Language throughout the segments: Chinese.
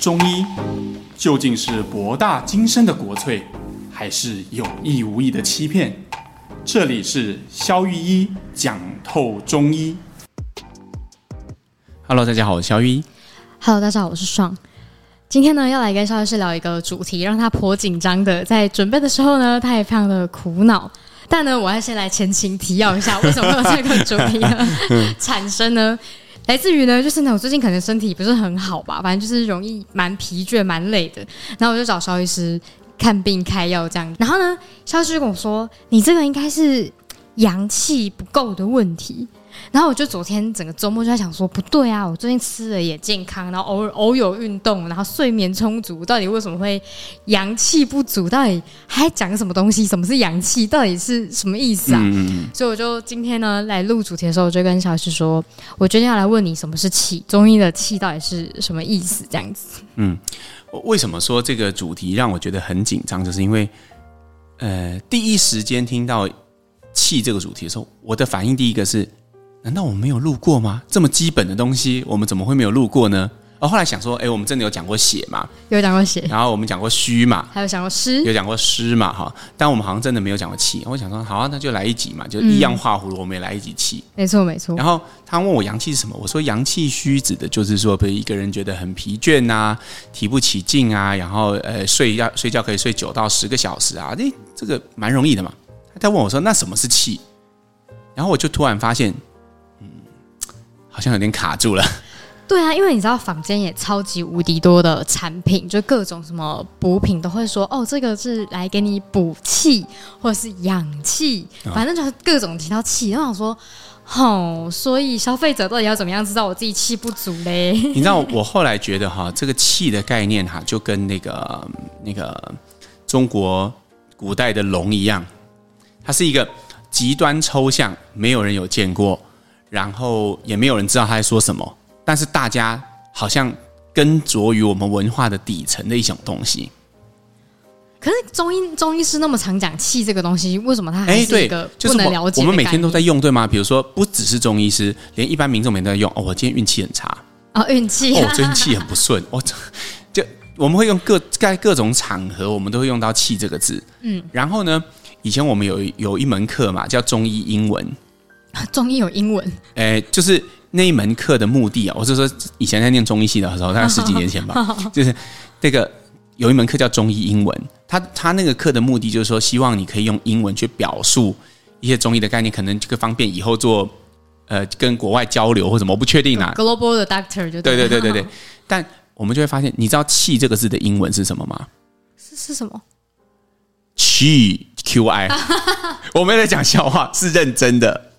中医究竟是博大精深的国粹，还是有意无意的欺骗？这里是肖玉一讲透中医。Hello，大家好，我是肖玉一。Hello，大家好，我是爽。今天呢，要来跟肖医师聊一个主题，让他颇紧张的，在准备的时候呢，他也非常的苦恼。但呢，我要先来前情提要一下，为什么会有这个主题呢？产生呢？来自于呢，就是呢，我最近可能身体不是很好吧，反正就是容易蛮疲倦、蛮累的。然后我就找肖医师看病开药这样。然后呢，肖医师跟我说：“你这个应该是阳气不够的问题。”然后我就昨天整个周末就在想说，不对啊，我最近吃的也健康，然后偶尔偶有运动，然后睡眠充足，到底为什么会阳气不足？到底还讲什么东西？什么是阳气？到底是什么意思啊？嗯、所以我就今天呢来录主题的时候，我就跟小徐说，我决定要来问你什么是气，中医的气到底是什么意思？这样子。嗯，为什么说这个主题让我觉得很紧张？就是因为，呃，第一时间听到气这个主题的时候，我的反应第一个是。难道我们没有录过吗？这么基本的东西，我们怎么会没有录过呢？而、哦、后来想说，哎，我们真的有讲过血嘛？有讲过血，然后我们讲过虚嘛？还有讲过湿，有讲过湿嘛？哈，但我们好像真的没有讲过气。我想说，好啊，那就来一集嘛，就一样画葫芦，我们也来一集气。没错，没错。然后他问我阳气是什么，我说阳气虚指的就是说，比如一个人觉得很疲倦呐、啊，提不起劲啊，然后呃，睡觉睡觉可以睡九到十个小时啊，这，这个蛮容易的嘛。他问我说，那什么是气？然后我就突然发现。好像有点卡住了。对啊，因为你知道坊间也超级无敌多的产品，就各种什么补品都会说哦，这个是来给你补气或者是养气，反正就是各种提到气。然后我说，哦，所以消费者到底要怎么样知道我自己气不足嘞？你知道，我后来觉得哈，这个气的概念哈，就跟那个那个中国古代的龙一样，它是一个极端抽象，没有人有见过。然后也没有人知道他在说什么，但是大家好像跟着于我们文化的底层的一种东西。可是中医中医师那么常讲气这个东西，为什么他还是一个不能了解？我们每天都在用，对吗？比如说，不只是中医师，连一般民众每天都在用。哦，我今天运气很差。哦，运气。哦，我最近气很不顺。哦，就我们会用各在各种场合，我们都会用到“气”这个字。嗯。然后呢，以前我们有有一门课嘛，叫中医英文。中医有英文，诶，就是那一门课的目的啊，我是说以前在念中医系的时候，大概 十几年前吧，就是这个有一门课叫中医英文，他他那个课的目的就是说，希望你可以用英文去表述一些中医的概念，可能这个方便以后做呃跟国外交流或什么，我不确定啊。Global 的 doctor 就对对对对对对，但我们就会发现，你知道“气”这个字的英文是什么吗？是是什么？气 Q I，我没有在讲笑话，是认真的。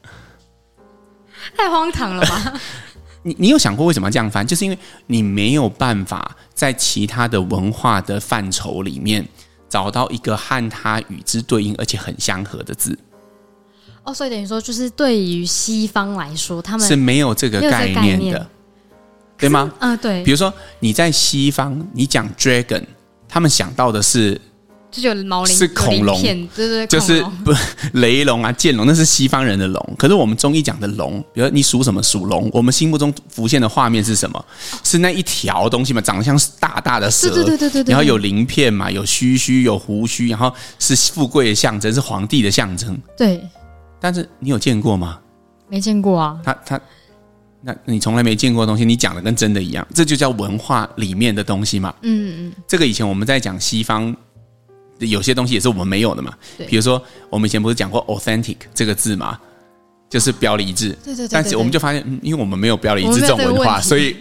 太荒唐了吧！你你有想过为什么这样翻？就是因为你没有办法在其他的文化的范畴里面找到一个和它与之对应而且很相合的字。哦，所以等于说，就是对于西方来说，他们是没有这个概念的，对吗？嗯、呃，对。比如说你在西方，你讲 dragon，他们想到的是。就有毛鳞，是恐龙，对对对，就是不 雷龙啊，剑龙，那是西方人的龙。可是我们中医讲的龙，比如你属什么属龙，我们心目中浮现的画面是什么？是那一条东西嘛，长得像大大的蛇，对对对对对，然后有鳞片嘛，有须须，有胡须，然后是富贵的象征，是皇帝的象征。对，但是你有见过吗？没见过啊。他他，那你从来没见过的东西，你讲的跟真的一样，这就叫文化里面的东西嘛。嗯嗯，这个以前我们在讲西方。有些东西也是我们没有的嘛，比如说我们以前不是讲过 authentic 这个字嘛，就是表里一致。对对对。但是我们就发现，因为我们没有表里一致这种文化，所以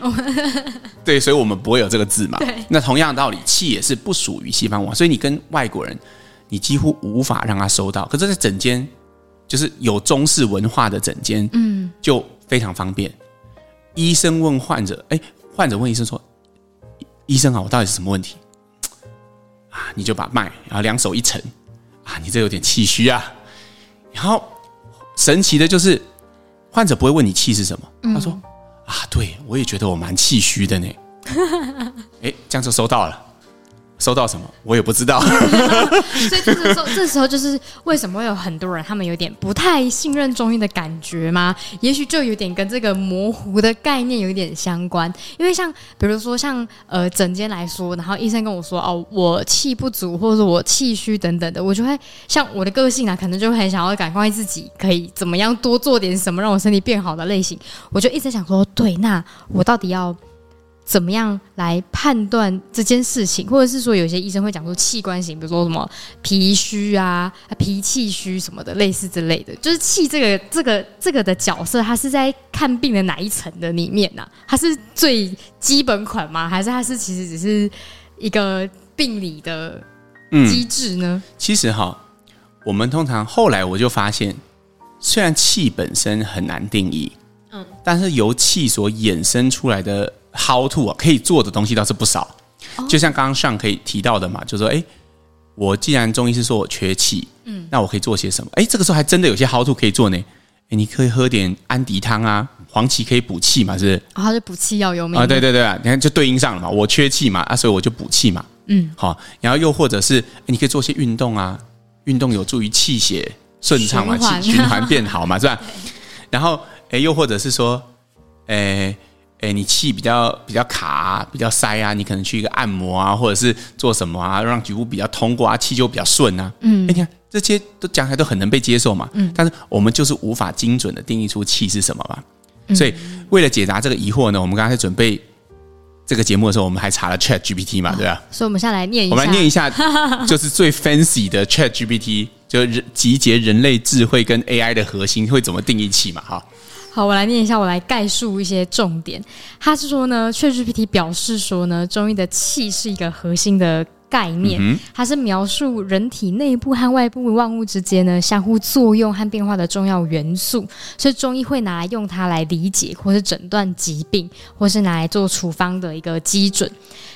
对，所以我们不会有这个字嘛。那同样的道理，气也是不属于西方文化，所以你跟外国人，你几乎无法让他收到。可是，在诊间，就是有中式文化的整间，嗯，就非常方便。医生问患者，哎，患者问医生说：“医生啊，我到底是什么问题？”啊，你就把脉，然后两手一沉，啊，你这有点气虚啊。然后神奇的就是，患者不会问你气是什么，嗯、他说啊，对我也觉得我蛮气虚的呢。哎，这样就收到了。收到什么，我也不知道。所以这个时候，这时候就是为什么会有很多人他们有点不太信任中医的感觉吗？也许就有点跟这个模糊的概念有点相关。因为像比如说像呃诊间来说，然后医生跟我说哦，我气不足，或者我气虚等等的，我就会像我的个性啊，可能就很想要赶快自己可以怎么样多做点什么，让我身体变好的类型。我就一直想说，对，那我到底要。怎么样来判断这件事情，或者是说有些医生会讲说器官型，比如说什么脾虚啊、脾气虚什么的，类似之类的。就是气这个、这个、这个的角色，它是在看病的哪一层的里面呢、啊？它是最基本款吗？还是它是其实只是一个病理的机制呢？嗯、其实哈，我们通常后来我就发现，虽然气本身很难定义，嗯，但是由气所衍生出来的。How to 啊，可以做的东西倒是不少，就像刚刚上可以提到的嘛，就说哎，我既然中医师说我缺气，嗯，那我可以做些什么？哎，这个时候还真的有些 How to 可以做呢。哎，你可以喝点安迪汤啊，黄芪可以补气嘛，是不是？啊，它是补气药有名啊，对对对啊，你看就对应上了嘛，我缺气嘛，啊，所以我就补气嘛，嗯，好，然后又或者是你可以做些运动啊，运动有助于气血顺畅嘛，气循环变好嘛，是吧？然后哎，又或者是说，哎。哎，你气比较比较卡啊，比较塞啊，你可能去一个按摩啊，或者是做什么啊，让局部比较通过啊，气就比较顺啊。嗯，哎，你看这些都讲起来都很能被接受嘛。嗯，但是我们就是无法精准的定义出气是什么嘛。嗯，所以为了解答这个疑惑呢，我们刚才在准备这个节目的时候，我们还查了 Chat GPT 嘛，对吧？所以我们下来念一下，我们来念一下，就是最 fancy 的 Chat GPT，就是集结人类智慧跟 AI 的核心会怎么定义气嘛？哈。好，我来念一下，我来概述一些重点。他是说呢，ChatGPT 表示说呢，中医的气是一个核心的概念，嗯、它是描述人体内部和外部万物之间呢相互作用和变化的重要元素，所以中医会拿来用它来理解或是诊断疾病，或是拿来做处方的一个基准。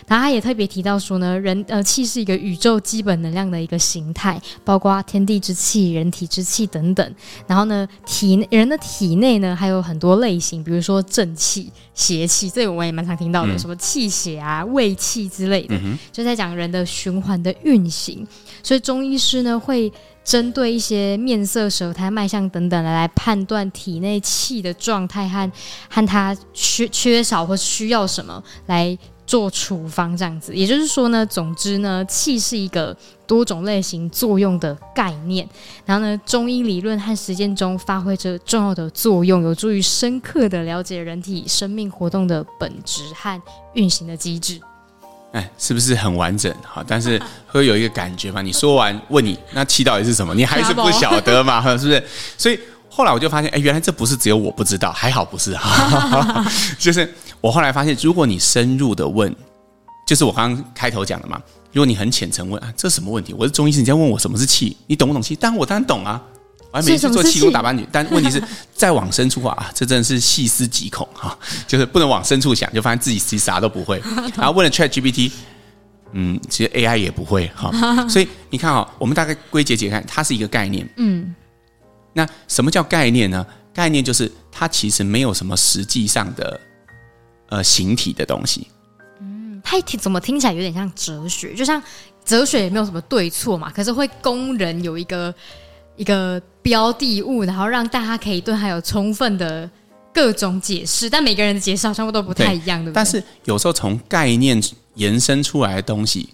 然后他也特别提到说呢，人呃气是一个宇宙基本能量的一个形态，包括天地之气、人体之气等等。然后呢，体人的体内呢还有很多类型，比如说正气、邪气，这个我也蛮常听到的，嗯、什么气血啊、胃气之类的，嗯、就在讲人的循环的运行。所以中医师呢会针对一些面色、舌苔、脉象等等来判断体内气的状态和和它缺缺少或需要什么来。做处方这样子，也就是说呢，总之呢，气是一个多种类型作用的概念。然后呢，中医理论和实践中发挥着重要的作用，有助于深刻的了解人体生命活动的本质和运行的机制。哎，是不是很完整？好，但是 会有一个感觉嘛？你说完，问你那气到底是什么？你还是不晓得嘛？是不是？所以后来我就发现，哎，原来这不是只有我不知道，还好不是哈，就是。我后来发现，如果你深入的问，就是我刚刚开头讲的嘛。如果你很浅层问啊，这什么问题？我是中医师，你在问我什么是气？你懂不懂气？当然我当然懂啊，我还没去做气功打扮女。但问题是再往深处啊，这真的是细思极恐哈，就是不能往深处想，就发现自己其实啥都不会。然后 问了 ChatGPT，嗯，其实 AI 也不会哈。所以你看啊，我们大概归结解看，它是一个概念。嗯，那什么叫概念呢？概念就是它其实没有什么实际上的。呃，形体的东西，嗯，它听怎么听起来有点像哲学，就像哲学也没有什么对错嘛，可是会供人有一个一个标的物，然后让大家可以对它有充分的各种解释，但每个人的解释好像都不太一样，对，不对？但是有时候从概念延伸出来的东西，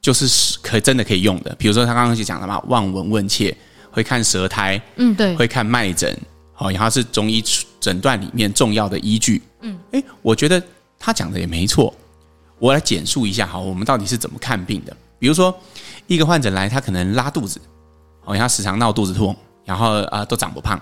就是可真的可以用的。比如说他刚刚就讲了嘛，望闻问切，会看舌苔，嗯，对，会看脉诊，好，然后是中医诊断里面重要的依据。嗯，哎，我觉得他讲的也没错。我来简述一下好，我们到底是怎么看病的？比如说，一个患者来，他可能拉肚子，哦，他时常闹肚子痛，然后啊、呃、都长不胖。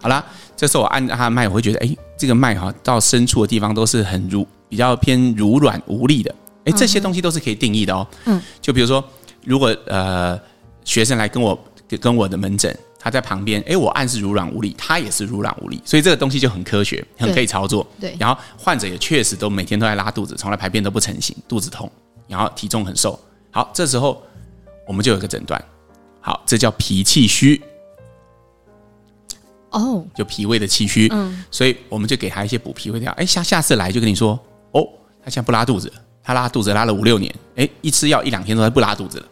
好啦，这时候我按他的脉，我会觉得，哎，这个脉哈到深处的地方都是很柔，比较偏柔软无力的。哎，这些东西都是可以定义的哦。嗯，就比如说，如果呃学生来跟我跟我的门诊。他在旁边，哎，我按是柔软无力，他也是柔软无力，所以这个东西就很科学，很可以操作。对，对，然后患者也确实都每天都在拉肚子，从来排便都不成型，肚子痛，然后体重很瘦。好，这时候我们就有一个诊断，好，这叫脾气虚。哦，就脾胃的气虚。嗯，所以我们就给他一些补脾胃药。哎，下下次来就跟你说，哦，他现在不拉肚子，他拉肚子拉了五六年，哎，一吃药一两天都不拉肚子了，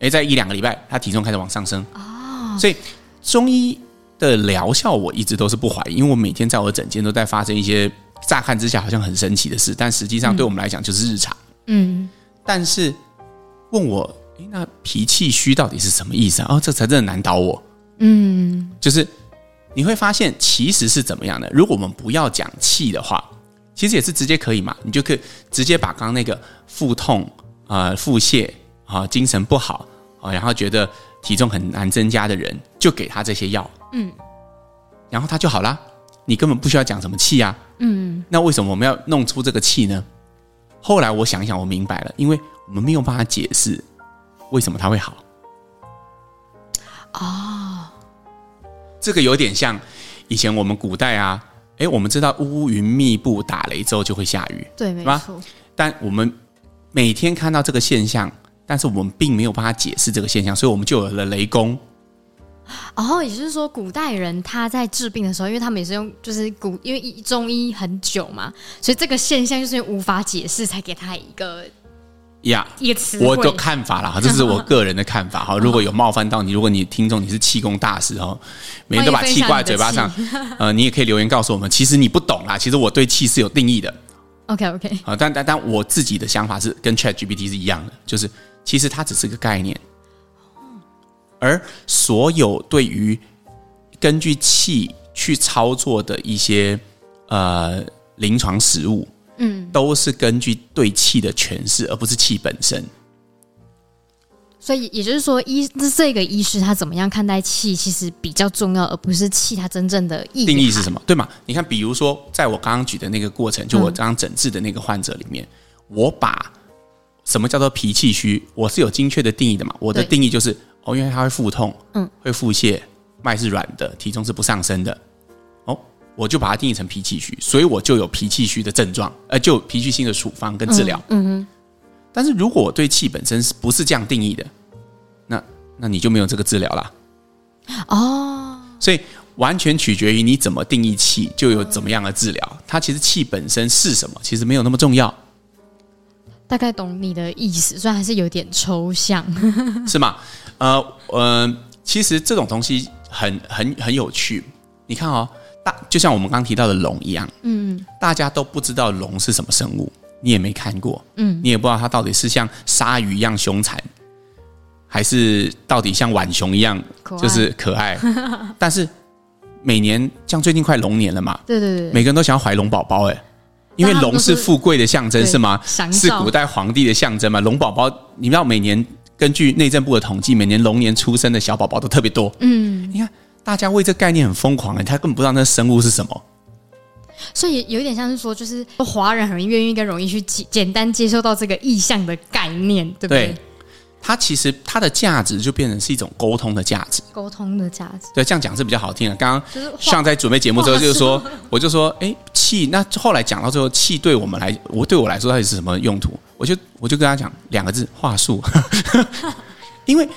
哎，在一两个礼拜，他体重开始往上升。哦，所以中医的疗效我一直都是不怀疑，因为我每天在我的诊间都在发生一些乍看之下好像很神奇的事，但实际上对我们来讲就是日常。嗯，但是问我，哎，那脾气虚到底是什么意思啊？哦，这才真的难倒我。嗯，就是你会发现其实是怎么样的？如果我们不要讲气的话。其实也是直接可以嘛，你就可以直接把刚刚那个腹痛啊、呃、腹泻啊、精神不好啊，然后觉得体重很难增加的人，就给他这些药，嗯，然后他就好啦。你根本不需要讲什么气啊，嗯，那为什么我们要弄出这个气呢？后来我想一想，我明白了，因为我们没有办法解释为什么他会好。哦，这个有点像以前我们古代啊。哎，我们知道乌云密布，打雷之后就会下雨，对，没错。但我们每天看到这个现象，但是我们并没有办法解释这个现象，所以我们就有了雷公。哦，也就是说，古代人他在治病的时候，因为他们也是用，就是古，因为中医很久嘛，所以这个现象就是无法解释，才给他一个。呀，yeah, 我的看法啦，这是我 个人的看法哈。如果有冒犯到你，如果你听众你是气功大师哦，每天都把气挂在嘴巴上，呃，你也可以留言告诉我们，其实你不懂啦，其实我对气是有定义的。OK OK，啊，但但但我自己的想法是跟 ChatGPT 是一样的，就是其实它只是个概念，而所有对于根据气去操作的一些呃临床实务。嗯，都是根据对气的诠释，而不是气本身。所以也就是说，医这个医师他怎么样看待气，其实比较重要，而不是气它真正的意义。定义是什么？对吗？你看，比如说，在我刚刚举的那个过程，就我刚刚诊治的那个患者里面，嗯、我把什么叫做脾气虚，我是有精确的定义的嘛？我的定义就是，哦，因为他会腹痛，嗯，会腹泻，脉是软的，体重是不上升的。我就把它定义成脾气虚，所以我就有脾气虚的症状，呃，就有脾气性的处方跟治疗。嗯哼。但是如果我对气本身是不是这样定义的，那那你就没有这个治疗啦。哦。所以完全取决于你怎么定义气，就有怎么样的治疗。它其实气本身是什么，其实没有那么重要。大概懂你的意思，虽然还是有点抽象。是吗？呃呃，其实这种东西很很很有趣。你看哦。就像我们刚提到的龙一样，嗯，大家都不知道龙是什么生物，你也没看过，嗯，你也不知道它到底是像鲨鱼一样凶残，还是到底像浣熊一样就是可爱。可 爱但是每年像最近快龙年了嘛，对对对，每个人都想要怀龙宝宝，哎，因为龙是富贵的象征，是吗？是古代皇帝的象征嘛。龙宝宝，你知道每年根据内政部的统计，每年龙年出生的小宝宝都特别多，嗯，你看。大家为这概念很疯狂哎，他根本不知道那生物是什么，所以有一点像是说，就是华人很愿意跟容易去简简单接受到这个意象的概念，对不对？对，它其实它的价值就变成是一种沟通的价值，沟通的价值。对，这样讲是比较好听的。刚刚像在准备节目之后，就是说，我就说，哎，气。那后来讲到最后，气对我们来，我对我来说到底是什么用途？我就我就跟他讲两个字：话术。因为。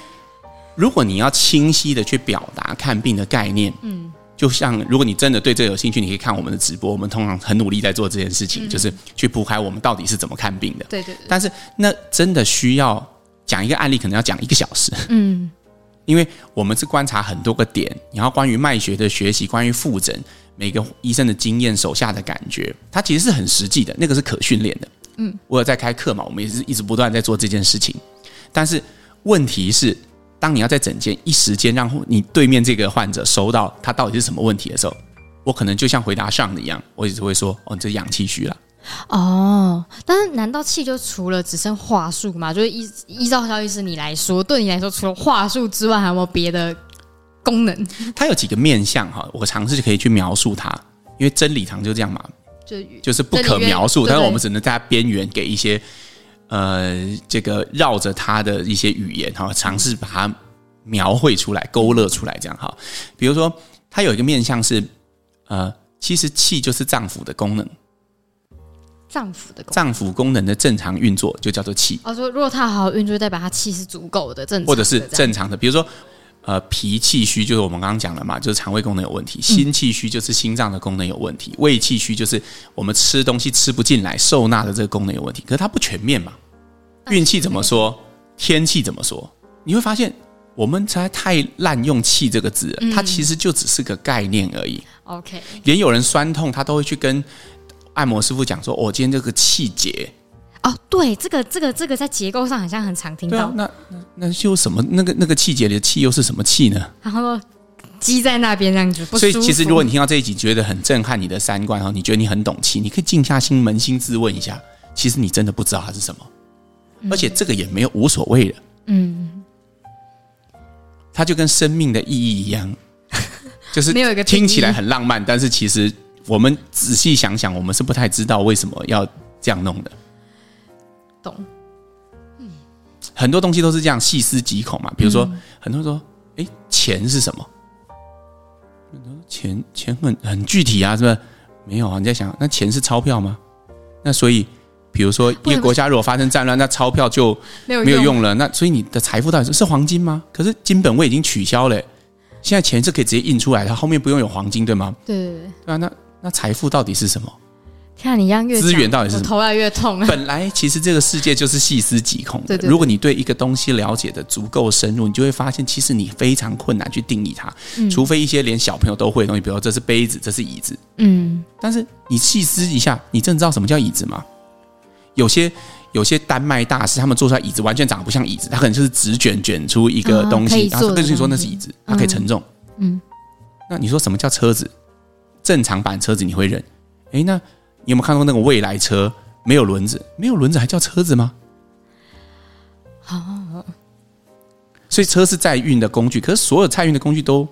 如果你要清晰的去表达看病的概念，嗯，就像如果你真的对这个有兴趣，你可以看我们的直播。我们通常很努力在做这件事情，嗯、就是去铺开我们到底是怎么看病的。对对对。但是那真的需要讲一个案例，可能要讲一个小时。嗯，因为我们是观察很多个点，然后关于脉学的学习，关于复诊，每个医生的经验、手下的感觉，它其实是很实际的，那个是可训练的。嗯，我有在开课嘛，我们也是一直不断在做这件事情。但是问题是。当你要在诊间一时间让你对面这个患者收到他到底是什么问题的时候，我可能就像回答上的一样，我一直会说：“哦，你这氧气虚了。”哦，但是难道气就除了只剩话术吗？就是依依照萧医师你来说，对你来说，除了话术之外，还有没有别的功能？它有几个面向哈，我尝试就可以去描述它，因为真理堂就这样嘛，就就是不可描述，但是我们只能在边缘给一些。呃，这个绕着他的一些语言哈，尝试把它描绘出来、勾勒出来，这样哈。比如说，它有一个面向是，呃，其实气就是脏腑的功能，脏腑的脏腑功能的正常运作就叫做气。哦，说如果它好好运作，代表它气是足够的、正常的，或者是正常的。比如说，呃脾气虚，就是我们刚刚讲了嘛，就是肠胃功能有问题；心气虚就是心脏的功能有问题；胃气虚就是我们吃东西吃不进来，受纳的这个功能有问题。可是它不全面嘛。运气怎么说？天气怎么说？你会发现，我们才太滥用“气”这个字，它其实就只是个概念而已。OK，连有人酸痛，他都会去跟按摩师傅讲说：“我、哦、今天这个气结。”哦，对，这个这个这个在结构上好像很常听到。啊、那那那就什么？那个那个气节里的气又是什么气呢？然后积在那边这样子。所以其实如果你听到这一集觉得很震撼你的三观哈，你觉得你很懂气，你可以静下心扪心自问一下，其实你真的不知道它是什么，嗯、而且这个也没有无所谓的。嗯，它就跟生命的意义一样，就是没有一个听起来很浪漫，但是其实我们仔细想想，我们是不太知道为什么要这样弄的。懂，嗯，很多东西都是这样细思极恐嘛。比如说，嗯、很多人说：“哎，钱是什么？”钱钱很很具体啊，是不是？没有啊，你在想，那钱是钞票吗？那所以，比如说一个国家如果发生战乱，那钞票就没有用了。那所以你的财富到底是是黄金吗？可是金本位已经取消了，现在钱是可以直接印出来，它后面不用有黄金，对吗？对对对，对啊，那那财富到底是什么？看你一样越资源到底是什么？头越来越痛。本来其实这个世界就是细思极恐的。如果你对一个东西了解的足够深入，你就会发现，其实你非常困难去定义它。除非一些连小朋友都会的东西，比如说这是杯子，这是椅子。嗯。但是你细思一下，你真的知道什么叫椅子吗？有些有些丹麦大师，他们做出来椅子完全长得不像椅子，他可能就是纸卷卷出一个东西，然后跟你说那是椅子，它可以承重。嗯。那你说什么叫车子？正常版车子你会认？诶，那。你有没有看过那个未来车？没有轮子，没有轮子还叫车子吗？好，所以车是载运的工具，可是所有载运的工具都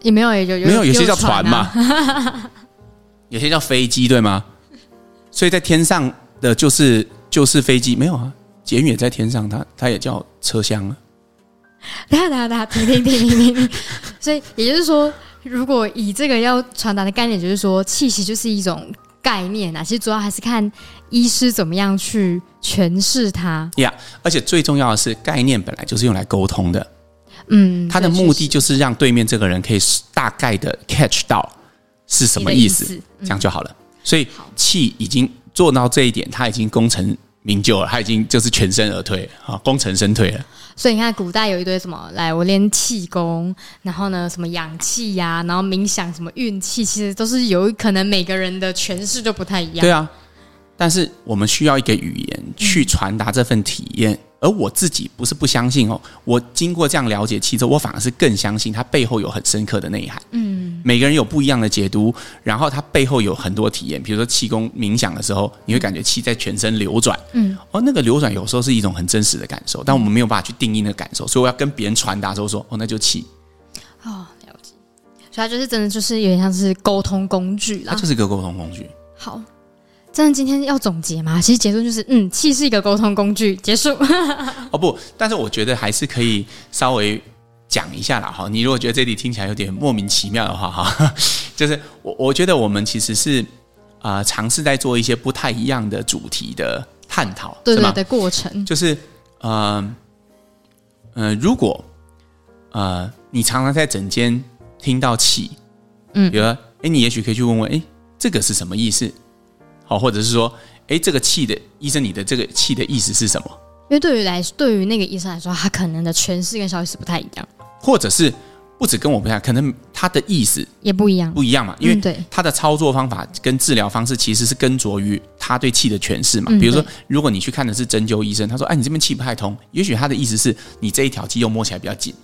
也没有，也就有没有，有些叫船嘛，有些叫飞机，对吗？所以在天上的就是就是飞机，没有啊，捷运也在天上，它它也叫车厢啊。等下等下等下，停停停停停。所以也就是说，如果以这个要传达的概念，就是说气息就是一种。概念啊，其实主要还是看医师怎么样去诠释它。呀，yeah, 而且最重要的是，概念本来就是用来沟通的。嗯，它的目的就是让对面这个人可以大概的 catch 到是什么意思，意思嗯、这样就好了。所以气已经做到这一点，他已经功成名就了，他已经就是全身而退啊，功成身退了。所以你看，古代有一堆什么，来我练气功，然后呢，什么养气呀，然后冥想，什么运气，其实都是有可能每个人的诠释就不太一样。对啊，但是我们需要一个语言去传达这份体验。嗯而我自己不是不相信哦，我经过这样了解其实，我反而是更相信它背后有很深刻的内涵。嗯，每个人有不一样的解读，然后它背后有很多体验。比如说气功冥想的时候，你会感觉气在全身流转。嗯，哦，那个流转有时候是一种很真实的感受，但我们没有办法去定义那个感受，所以我要跟别人传达之后说，哦，那就气。哦，了解。所以它就是真的，就是有点像是沟通工具啦。它就是一个沟通工具。好。真的今天要总结吗？其实结论就是，嗯，气是一个沟通工具。结束。哦不，但是我觉得还是可以稍微讲一下啦。哈，你如果觉得这里听起来有点莫名其妙的话，哈，就是我我觉得我们其实是啊、呃、尝试在做一些不太一样的主题的探讨，对，对，的过程。就是呃呃，如果呃你常常在诊间听到气，嗯，比如说，哎，你也许可以去问问，哎，这个是什么意思？好，或者是说，哎，这个气的医生，你的这个气的意思是什么？因为对于来，对于那个医生来说，他可能的诠释跟消息是不太一样，或者是不止跟我不一样，可能他的意思也不一样，不一样嘛。因为他的操作方法跟治疗方式其实是跟着于他对气的诠释嘛。比如说，如果你去看的是针灸医生，他说，哎，你这边气不太通，也许他的意思是你这一条肌肉摸起来比较紧。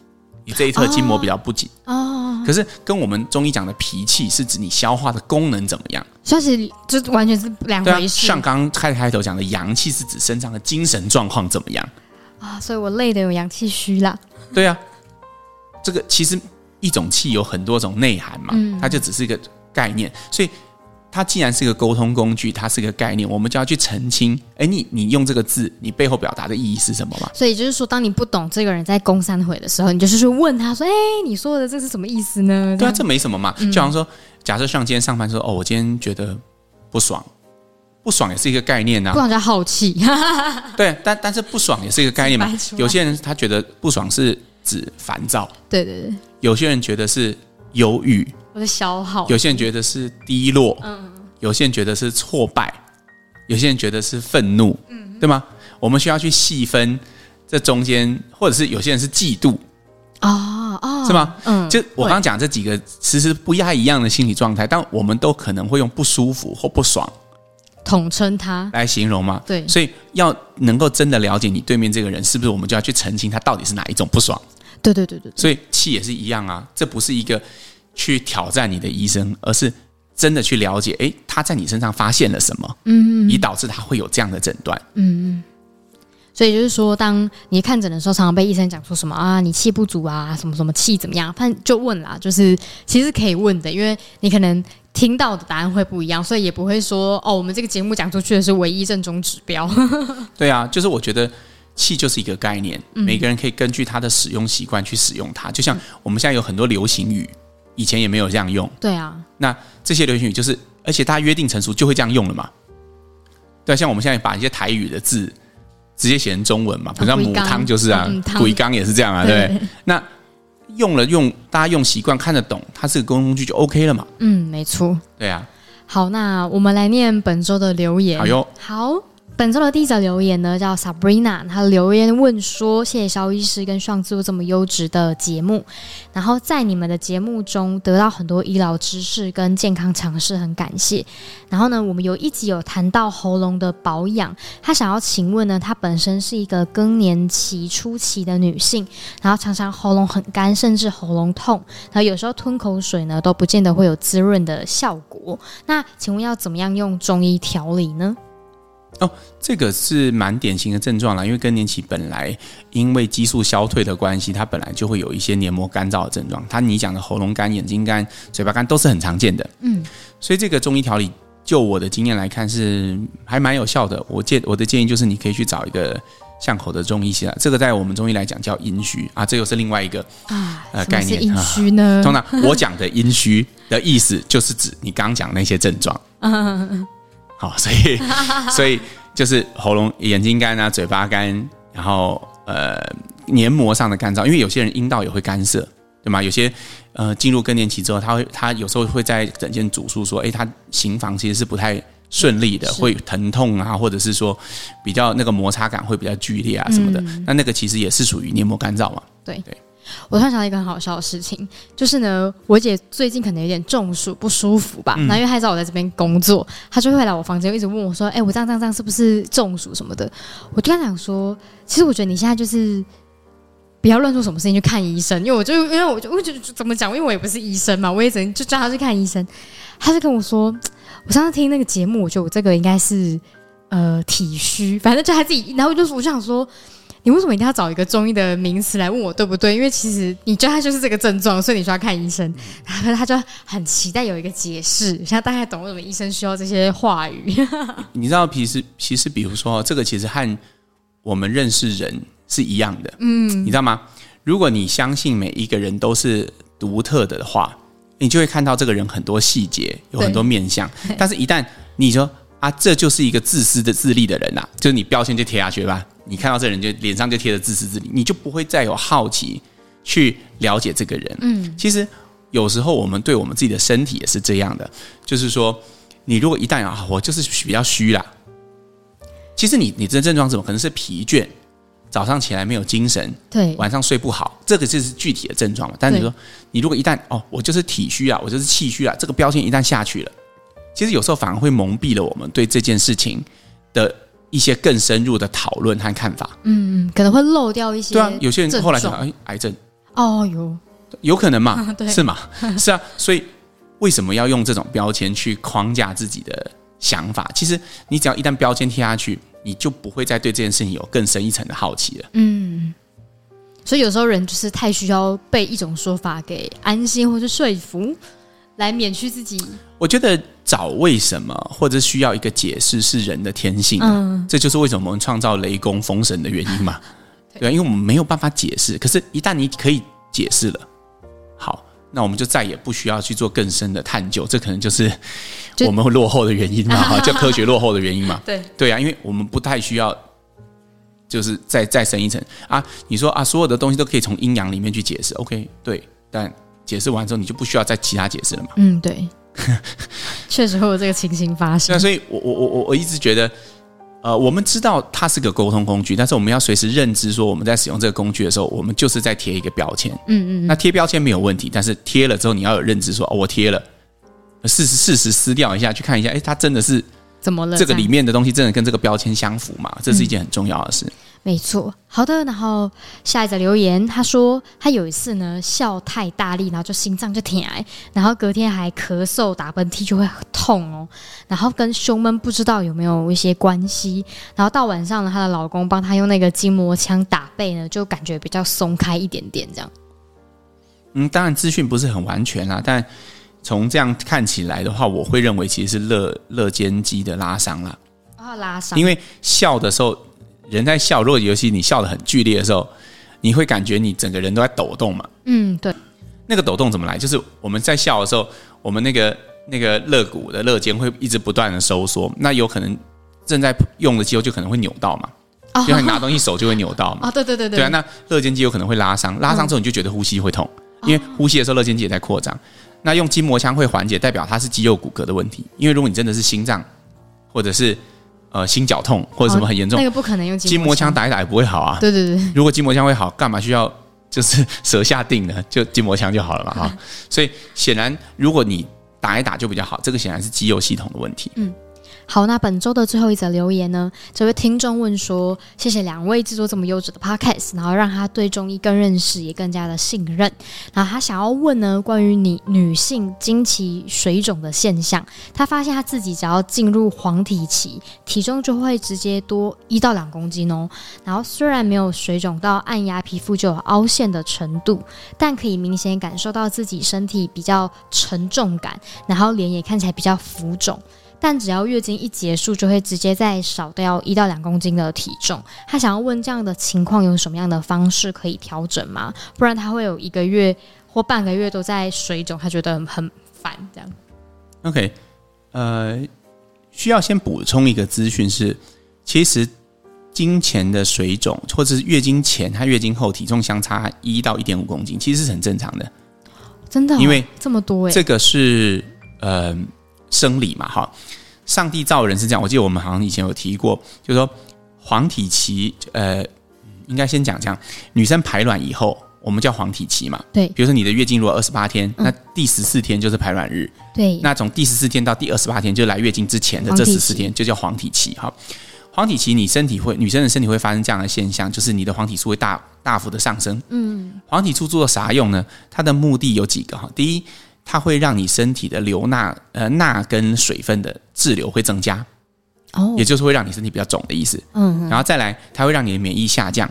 你这一侧筋膜比较不紧哦，可是跟我们中医讲的脾气是指你消化的功能怎么样？消息就完全是两回事。像刚开开头讲的阳气是指身上的精神状况怎么样啊？所以我累的有阳气虚啦。对啊，这个其实一种气有很多种内涵嘛，它就只是一个概念，所以。它既然是个沟通工具，它是个概念，我们就要去澄清。哎，你你用这个字，你背后表达的意义是什么嘛？所以就是说，当你不懂这个人在攻三回的时候，你就是去问他说：“哎，你说的这是什么意思呢？”对啊，这没什么嘛。就好像说，假设像今天上班说：“哦，我今天觉得不爽，不爽也是一个概念呐。”不爽叫好气。对，但但是不爽也是一个概念嘛。有些人他觉得不爽是指烦躁。对对对，有些人觉得是忧郁，或者消耗；有些人觉得是低落，嗯，有些人觉得是挫败，有些人觉得是愤怒，嗯，对吗？我们需要去细分这中间，或者是有些人是嫉妒，哦哦，是吗？嗯，就我刚刚讲这几个，其实不太一样的心理状态，但我们都可能会用不舒服或不爽。统称他来形容吗？对，所以要能够真的了解你对面这个人，是不是我们就要去澄清他到底是哪一种不爽？对对对对，对。所以气也是一样啊，这不是一个去挑战你的医生，而是真的去了解，哎，他在你身上发现了什么？嗯，嗯以导致他会有这样的诊断。嗯嗯。所以就是说，当你看诊的时候，常常被医生讲说什么啊，你气不足啊，什么什么气怎么样？反正就问啦，就是其实可以问的，因为你可能听到的答案会不一样，所以也不会说哦，我们这个节目讲出去的是唯一正宗指标。对啊，就是我觉得气就是一个概念，每个人可以根据他的使用习惯去使用它。就像我们现在有很多流行语，以前也没有这样用。对啊，那这些流行语就是，而且大家约定成熟就会这样用了嘛。对啊，像我们现在把一些台语的字。直接写成中文嘛，比如像母汤就是啊，鬼缸也是这样啊，对不对？那用了用，大家用习惯看得懂，它是个工具就 OK 了嘛。嗯，没错。对啊。好，那我们来念本周的留言。好哟。好。本周的第一则留言呢，叫 Sabrina，她留言问说：“谢谢肖医师跟上次这么优质的节目，然后在你们的节目中得到很多医疗知识跟健康常识，很感谢。然后呢，我们有一集有谈到喉咙的保养，她想要请问呢，她本身是一个更年期初期的女性，然后常常喉咙很干，甚至喉咙痛，然后有时候吞口水呢都不见得会有滋润的效果。那请问要怎么样用中医调理呢？”哦，这个是蛮典型的症状啦，因为更年期本来因为激素消退的关系，它本来就会有一些黏膜干燥的症状。它你讲的喉咙干、眼睛干、嘴巴干都是很常见的。嗯，所以这个中医调理，就我的经验来看是还蛮有效的。我建我的建议就是你可以去找一个巷口的中医师啊，这个在我们中医来讲叫阴虚啊，这又是另外一个啊呃概念。阴虚呢？通常我讲的阴虚的意思就是指你刚刚讲那些症状。嗯。好，所以所以就是喉咙、眼睛干啊，嘴巴干，然后呃黏膜上的干燥，因为有些人阴道也会干涩，对吗？有些呃进入更年期之后，他会他有时候会在诊间主诉说，哎，他行房其实是不太顺利的，会疼痛啊，或者是说比较那个摩擦感会比较剧烈啊什么的，嗯、那那个其实也是属于黏膜干燥嘛。对对。我突然想到一个很好笑的事情，就是呢，我姐最近可能有点中暑不舒服吧，那、嗯、因为她知道我在这边工作，她就会来我房间一直问我说：“哎、欸，我这样这样这样是不是中暑什么的？”我就跟她讲说：“其实我觉得你现在就是不要乱做什么事情去看医生，因为我就因为我就我就怎么讲，因为我也不是医生嘛，我也只能就叫她去看医生。”她就跟我说：“我上次听那个节目，我觉得我这个应该是呃体虚，反正就她自己。”然后我就我就想说。你为什么一定要找一个中医的名词来问我对不对？因为其实你觉得他就是这个症状，所以你需要看医生。然后他就很期待有一个解释，现在大概懂为什么医生需要这些话语。你知道，其实其实，比如说这个，其实和我们认识人是一样的。嗯，你知道吗？如果你相信每一个人都是独特的话，你就会看到这个人很多细节，有很多面相。但是，一旦你说啊，这就是一个自私的自利的人呐、啊，就是你标签就贴下去吧。你看到这人就脸上就贴着自私自利，你就不会再有好奇去了解这个人。嗯，其实有时候我们对我们自己的身体也是这样的，就是说，你如果一旦啊，我就是比较虚啦，其实你你这症状怎么可能是疲倦，早上起来没有精神，对，晚上睡不好，这个就是具体的症状嘛。但是你说你如果一旦哦，我就是体虚啊，我就是气虚啊，这个标签一旦下去了，其实有时候反而会蒙蔽了我们对这件事情的。一些更深入的讨论和看法，嗯，可能会漏掉一些。对啊，有些人后来想，哎，癌症，哦哟，有可能嘛？对，是嘛？是啊，所以为什么要用这种标签去框架自己的想法？其实你只要一旦标签贴下去，你就不会再对这件事情有更深一层的好奇了。嗯，所以有时候人就是太需要被一种说法给安心或是说服。来免去自己，我觉得找为什么或者需要一个解释是人的天性，嗯，这就是为什么我们创造雷公封神的原因嘛，对，对，因为我们没有办法解释，可是，一旦你可以解释了，好，那我们就再也不需要去做更深的探究，这可能就是我们会落后的原因嘛，哈，叫科学落后的原因嘛，对，对啊，因为我们不太需要就是再再深一层。啊。你说啊，所有的东西都可以从阴阳里面去解释，OK，对，但解释完之后，你就不需要再其他解释了嘛？嗯，对，确实会有这个情形发生。那所以我我我我我一直觉得。呃，我们知道它是个沟通工具，但是我们要随时认知说，我们在使用这个工具的时候，我们就是在贴一个标签。嗯嗯。那贴标签没有问题，但是贴了之后，你要有认知说，哦，我贴了，事实事实撕掉一下，去看一下，哎，它真的是怎么了？这个里面的东西真的跟这个标签相符吗？这是一件很重要的事。没错，好的。然后下一则留言，他说他有一次呢笑太大力，然后就心脏就疼，然后隔天还咳嗽打喷嚏就会很痛哦。然后跟胸闷不知道有没有一些关系。然后到晚上呢，她的老公帮她用那个筋膜枪打背呢，就感觉比较松开一点点这样。嗯，当然资讯不是很完全啦，但从这样看起来的话，我会认为其实是肋肋间肌的拉伤啦。啊、哦，拉伤。因为笑的时候。人在笑，如果尤其你笑得很剧烈的时候，你会感觉你整个人都在抖动嘛？嗯，对。那个抖动怎么来？就是我们在笑的时候，我们那个那个肋骨的肋间会一直不断的收缩，那有可能正在用的肌肉就可能会扭到嘛？哦，因为你拿东西手就会扭到嘛？啊，对对对对。对啊，那肋间肌有可能会拉伤，拉伤之后你就觉得呼吸会痛，因为呼吸的时候肋间肌也在扩张。那用筋膜枪会缓解，代表它是肌肉骨骼的问题。因为如果你真的是心脏，或者是呃，心绞痛或者什么很严重，那个不可能用筋膜枪打一打也不会好啊。对对对，如果筋膜枪会好，干嘛需要就是舌下定呢？就筋膜枪就好了嘛哈。所以显然，如果你打一打就比较好，这个显然是肌肉系统的问题。嗯。好，那本周的最后一则留言呢？这位听众问说：“谢谢两位制作这么优质的 podcast，然后让他对中医更认识，也更加的信任。然后他想要问呢，关于你女性经期水肿的现象，他发现他自己只要进入黄体期，体重就会直接多一到两公斤哦。然后虽然没有水肿到按压皮肤就有凹陷的程度，但可以明显感受到自己身体比较沉重感，然后脸也看起来比较浮肿。”但只要月经一结束，就会直接再少掉一到两公斤的体重。他想要问这样的情况有什么样的方式可以调整吗？不然他会有一个月或半个月都在水肿，他觉得很很烦。这样。OK，呃，需要先补充一个资讯是，其实经前的水肿或者是月经前和月经后体重相差一到一点五公斤，其实是很正常的。真的、哦？因为这么多诶，这个是呃。生理嘛，哈，上帝造人是这样。我记得我们好像以前有提过，就是说黄体期，呃，应该先讲这样。女生排卵以后，我们叫黄体期嘛。对。比如说你的月经如果二十八天，嗯，那第十四天就是排卵日。对。那从第十四天到第二十八天，就来月经之前的这十四天，就叫黄体期。哈，黄体期，你身体会，女生的身体会发生这样的现象，就是你的黄体素会大大幅的上升。嗯。黄体素做啥用呢？它的目的有几个哈。第一。它会让你身体的流钠呃钠跟水分的滞留会增加，哦，也就是会让你身体比较肿的意思。嗯，然后再来，它会让你的免疫下降，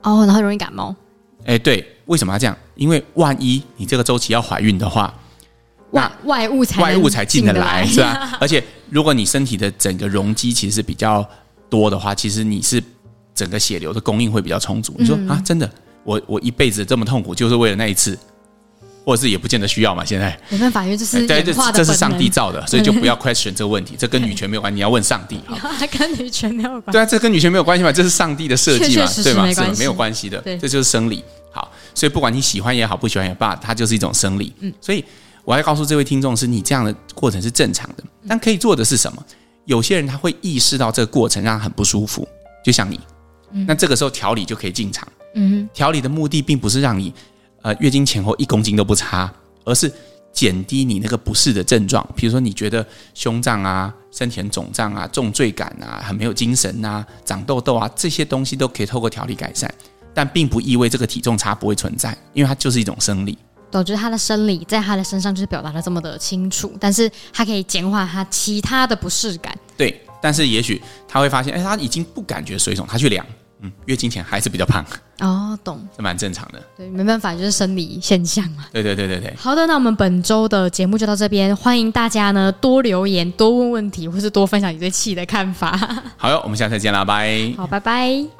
哦，然后容易感冒。哎，对，为什么要这样？因为万一你这个周期要怀孕的话，外外物才外物才进得来，是吧？而且如果你身体的整个容积其实是比较多的话，其实你是整个血流的供应会比较充足。你说、嗯、啊，真的，我我一辈子这么痛苦，就是为了那一次。或者是也不见得需要嘛，现在没办法，因为这是对，这这是上帝造的，所以就不要 question 这个问题，这跟女权没有关系，你要问上帝。它 跟女权没有关系。对啊，这跟女权没有关系嘛，这是上帝的设计嘛，对吗？是没有关系的，对，这就是生理。好，所以不管你喜欢也好，不喜欢也罢，它就是一种生理。嗯，所以我要告诉这位听众，是你这样的过程是正常的，但可以做的是什么？有些人他会意识到这个过程让他很不舒服，就像你，那这个时候调理就可以进场。嗯，调理的目的并不是让你。呃，月经前后一公斤都不差，而是减低你那个不适的症状。比如说，你觉得胸胀啊、身体很肿胀啊、重坠感啊、很没有精神啊、长痘痘啊，这些东西都可以透过调理改善，但并不意味这个体重差不会存在，因为它就是一种生理。我觉得他的生理在他的身上就是表达的这么的清楚，但是他可以减缓他其他的不适感。对，但是也许他会发现，哎，他已经不感觉水肿，他去量。嗯，月经前还是比较胖哦，懂，这蛮正常的。对，没办法，就是生理现象嘛。对对对对对。好的，那我们本周的节目就到这边，欢迎大家呢多留言、多问问题，或是多分享你对气的看法。好哟，我们下次再见啦，拜。好，拜拜。